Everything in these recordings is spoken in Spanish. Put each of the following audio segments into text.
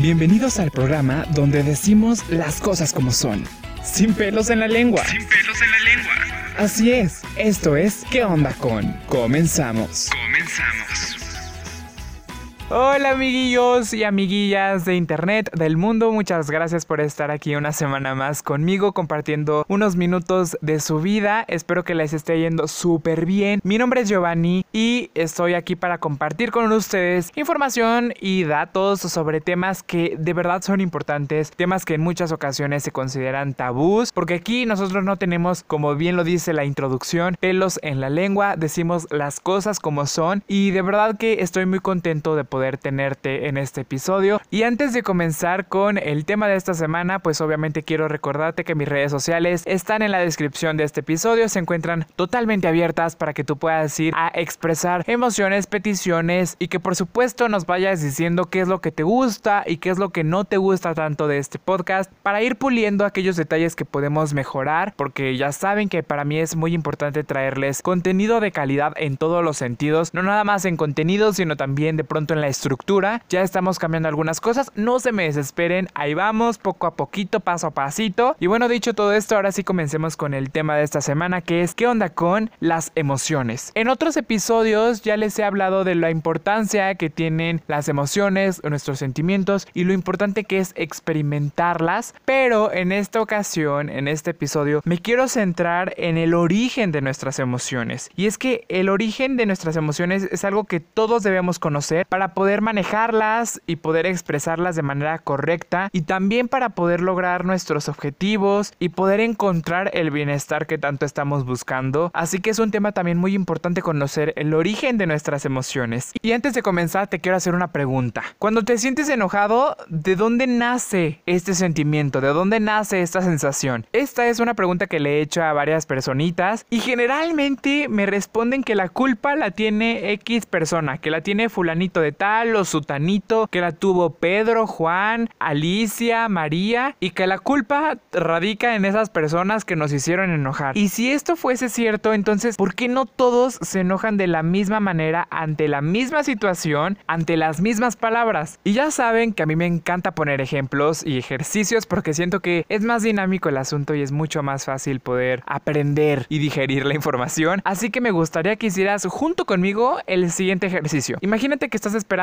Bienvenidos al programa donde decimos las cosas como son, sin pelos en la lengua. Sin pelos en la lengua. Así es, esto es ¿Qué onda con? Comenzamos. Comenzamos. Hola amiguillos y amiguillas de internet del mundo, muchas gracias por estar aquí una semana más conmigo compartiendo unos minutos de su vida, espero que les esté yendo súper bien. Mi nombre es Giovanni y estoy aquí para compartir con ustedes información y datos sobre temas que de verdad son importantes, temas que en muchas ocasiones se consideran tabús, porque aquí nosotros no tenemos, como bien lo dice la introducción, pelos en la lengua, decimos las cosas como son y de verdad que estoy muy contento de poder poder tenerte en este episodio. Y antes de comenzar con el tema de esta semana, pues obviamente quiero recordarte que mis redes sociales están en la descripción de este episodio, se encuentran totalmente abiertas para que tú puedas ir a expresar emociones, peticiones y que por supuesto nos vayas diciendo qué es lo que te gusta y qué es lo que no te gusta tanto de este podcast para ir puliendo aquellos detalles que podemos mejorar, porque ya saben que para mí es muy importante traerles contenido de calidad en todos los sentidos, no nada más en contenido, sino también de pronto en la estructura. Ya estamos cambiando algunas cosas. No se me desesperen. Ahí vamos, poco a poquito, paso a pasito. Y bueno, dicho todo esto, ahora sí comencemos con el tema de esta semana, que es ¿qué onda con las emociones? En otros episodios ya les he hablado de la importancia que tienen las emociones, nuestros sentimientos y lo importante que es experimentarlas. Pero en esta ocasión, en este episodio, me quiero centrar en el origen de nuestras emociones. Y es que el origen de nuestras emociones es algo que todos debemos conocer para poder manejarlas y poder expresarlas de manera correcta y también para poder lograr nuestros objetivos y poder encontrar el bienestar que tanto estamos buscando. Así que es un tema también muy importante conocer el origen de nuestras emociones. Y antes de comenzar te quiero hacer una pregunta. Cuando te sientes enojado, ¿de dónde nace este sentimiento? ¿De dónde nace esta sensación? Esta es una pregunta que le he hecho a varias personitas y generalmente me responden que la culpa la tiene X persona, que la tiene fulanito de tal o sutanito, que la tuvo Pedro, Juan, Alicia, María y que la culpa radica en esas personas que nos hicieron enojar. Y si esto fuese cierto, entonces, ¿por qué no todos se enojan de la misma manera ante la misma situación, ante las mismas palabras? Y ya saben que a mí me encanta poner ejemplos y ejercicios porque siento que es más dinámico el asunto y es mucho más fácil poder aprender y digerir la información. Así que me gustaría que hicieras junto conmigo el siguiente ejercicio. Imagínate que estás esperando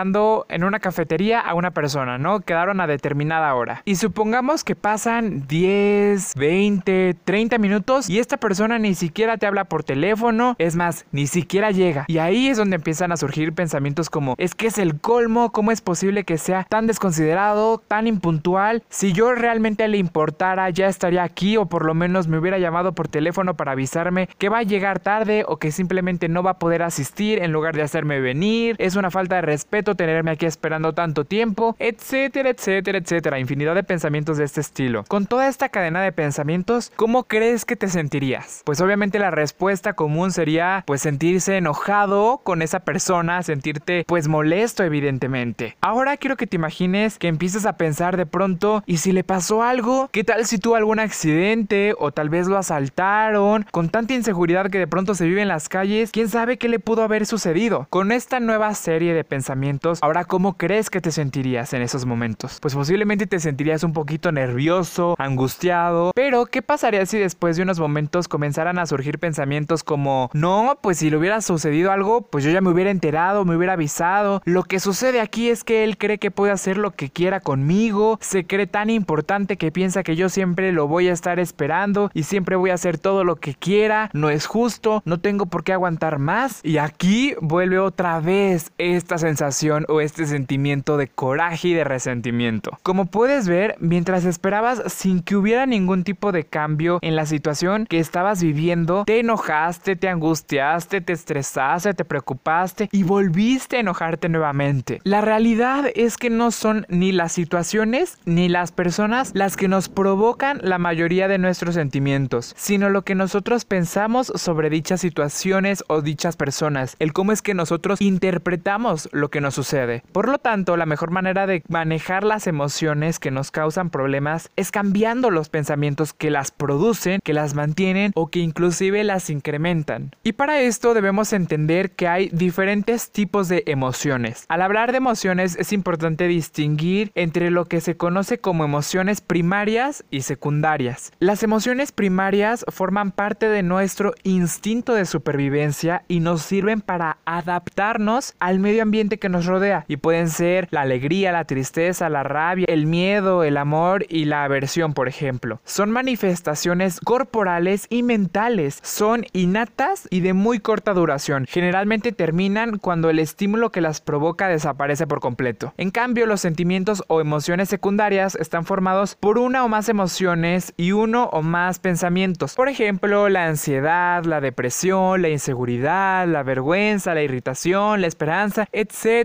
en una cafetería a una persona, ¿no? Quedaron a determinada hora. Y supongamos que pasan 10, 20, 30 minutos y esta persona ni siquiera te habla por teléfono, es más, ni siquiera llega. Y ahí es donde empiezan a surgir pensamientos como, es que es el colmo, ¿cómo es posible que sea tan desconsiderado, tan impuntual? Si yo realmente le importara, ya estaría aquí o por lo menos me hubiera llamado por teléfono para avisarme que va a llegar tarde o que simplemente no va a poder asistir en lugar de hacerme venir. Es una falta de respeto tenerme aquí esperando tanto tiempo, etcétera, etcétera, etcétera. Infinidad de pensamientos de este estilo. Con toda esta cadena de pensamientos, ¿cómo crees que te sentirías? Pues obviamente la respuesta común sería pues sentirse enojado con esa persona, sentirte pues molesto evidentemente. Ahora quiero que te imagines que empieces a pensar de pronto, ¿y si le pasó algo? ¿Qué tal si tuvo algún accidente o tal vez lo asaltaron? Con tanta inseguridad que de pronto se vive en las calles, ¿quién sabe qué le pudo haber sucedido? Con esta nueva serie de pensamientos ahora ¿cómo crees que te sentirías en esos momentos? Pues posiblemente te sentirías un poquito nervioso, angustiado, pero ¿qué pasaría si después de unos momentos comenzaran a surgir pensamientos como, no, pues si le hubiera sucedido algo, pues yo ya me hubiera enterado, me hubiera avisado, lo que sucede aquí es que él cree que puede hacer lo que quiera conmigo, se cree tan importante que piensa que yo siempre lo voy a estar esperando y siempre voy a hacer todo lo que quiera, no es justo, no tengo por qué aguantar más y aquí vuelve otra vez esta sensación o este sentimiento de coraje y de resentimiento. Como puedes ver, mientras esperabas sin que hubiera ningún tipo de cambio en la situación que estabas viviendo, te enojaste, te angustiaste, te estresaste, te preocupaste y volviste a enojarte nuevamente. La realidad es que no son ni las situaciones ni las personas las que nos provocan la mayoría de nuestros sentimientos, sino lo que nosotros pensamos sobre dichas situaciones o dichas personas, el cómo es que nosotros interpretamos lo que nos sucede. Por lo tanto, la mejor manera de manejar las emociones que nos causan problemas es cambiando los pensamientos que las producen, que las mantienen o que inclusive las incrementan. Y para esto debemos entender que hay diferentes tipos de emociones. Al hablar de emociones es importante distinguir entre lo que se conoce como emociones primarias y secundarias. Las emociones primarias forman parte de nuestro instinto de supervivencia y nos sirven para adaptarnos al medio ambiente que nos rodea y pueden ser la alegría, la tristeza, la rabia, el miedo, el amor y la aversión, por ejemplo. Son manifestaciones corporales y mentales, son innatas y de muy corta duración. Generalmente terminan cuando el estímulo que las provoca desaparece por completo. En cambio, los sentimientos o emociones secundarias están formados por una o más emociones y uno o más pensamientos. Por ejemplo, la ansiedad, la depresión, la inseguridad, la vergüenza, la irritación, la esperanza,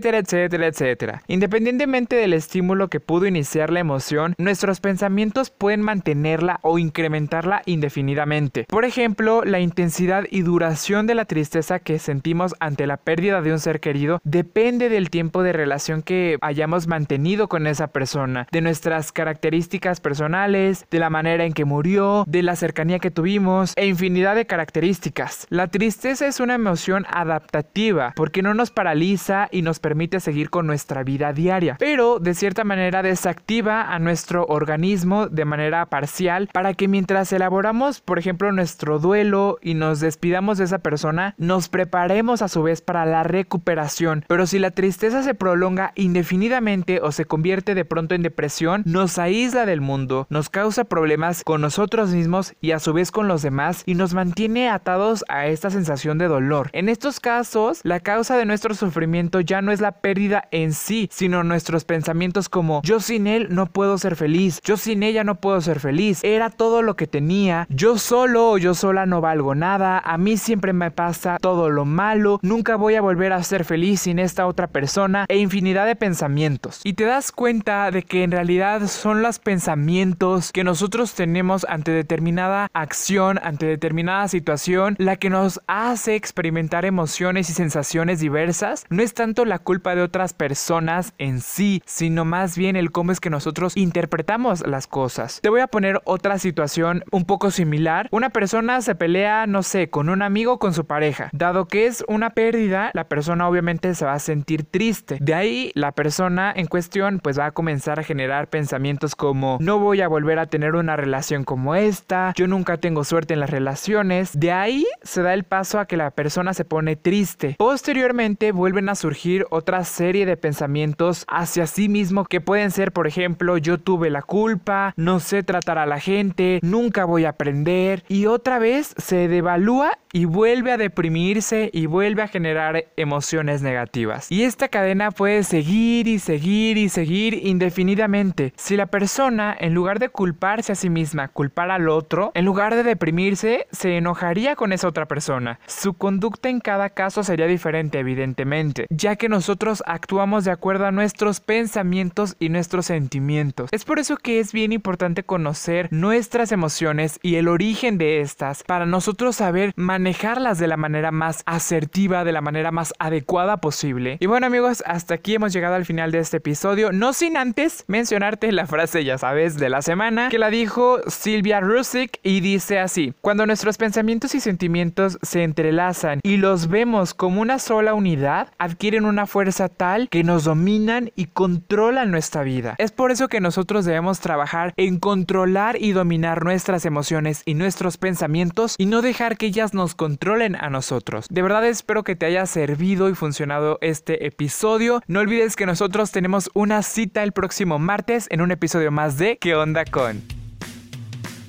etcétera, etcétera, etcétera. Independientemente del estímulo que pudo iniciar la emoción, nuestros pensamientos pueden mantenerla o incrementarla indefinidamente. Por ejemplo, la intensidad y duración de la tristeza que sentimos ante la pérdida de un ser querido depende del tiempo de relación que hayamos mantenido con esa persona, de nuestras características personales, de la manera en que murió, de la cercanía que tuvimos e infinidad de características. La tristeza es una emoción adaptativa porque no nos paraliza y nos permite seguir con nuestra vida diaria, pero de cierta manera desactiva a nuestro organismo de manera parcial para que mientras elaboramos, por ejemplo, nuestro duelo y nos despidamos de esa persona, nos preparemos a su vez para la recuperación. Pero si la tristeza se prolonga indefinidamente o se convierte de pronto en depresión, nos aísla del mundo, nos causa problemas con nosotros mismos y a su vez con los demás y nos mantiene atados a esta sensación de dolor. En estos casos, la causa de nuestro sufrimiento ya no es la pérdida en sí, sino nuestros pensamientos como yo sin él no puedo ser feliz, yo sin ella no puedo ser feliz, era todo lo que tenía, yo solo o yo sola no valgo nada, a mí siempre me pasa todo lo malo, nunca voy a volver a ser feliz sin esta otra persona e infinidad de pensamientos. Y te das cuenta de que en realidad son los pensamientos que nosotros tenemos ante determinada acción, ante determinada situación, la que nos hace experimentar emociones y sensaciones diversas. No es tanto la de otras personas en sí, sino más bien el cómo es que nosotros interpretamos las cosas. Te voy a poner otra situación un poco similar. Una persona se pelea, no sé, con un amigo o con su pareja. Dado que es una pérdida, la persona obviamente se va a sentir triste. De ahí la persona en cuestión pues va a comenzar a generar pensamientos como no voy a volver a tener una relación como esta, yo nunca tengo suerte en las relaciones. De ahí se da el paso a que la persona se pone triste. Posteriormente vuelven a surgir otra serie de pensamientos hacia sí mismo que pueden ser por ejemplo yo tuve la culpa, no sé tratar a la gente, nunca voy a aprender y otra vez se devalúa y vuelve a deprimirse y vuelve a generar emociones negativas. Y esta cadena puede seguir y seguir y seguir indefinidamente. Si la persona, en lugar de culparse a sí misma, culpar al otro, en lugar de deprimirse, se enojaría con esa otra persona. Su conducta en cada caso sería diferente, evidentemente, ya que nosotros actuamos de acuerdo a nuestros pensamientos y nuestros sentimientos. Es por eso que es bien importante conocer nuestras emociones y el origen de estas para nosotros saber manejarlas de la manera más asertiva, de la manera más adecuada posible. Y bueno amigos, hasta aquí hemos llegado al final de este episodio, no sin antes mencionarte la frase, ya sabes, de la semana, que la dijo Silvia Rusick y dice así, cuando nuestros pensamientos y sentimientos se entrelazan y los vemos como una sola unidad, adquieren una fuerza tal que nos dominan y controlan nuestra vida. Es por eso que nosotros debemos trabajar en controlar y dominar nuestras emociones y nuestros pensamientos y no dejar que ellas nos controlen a nosotros. De verdad espero que te haya servido y funcionado este episodio. No olvides que nosotros tenemos una cita el próximo martes en un episodio más de ¿Qué onda con?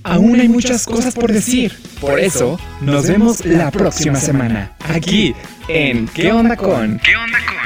Aún hay muchas cosas por decir. Por eso, nos vemos la próxima semana. Aquí, en ¿Qué onda con? ¿Qué onda con?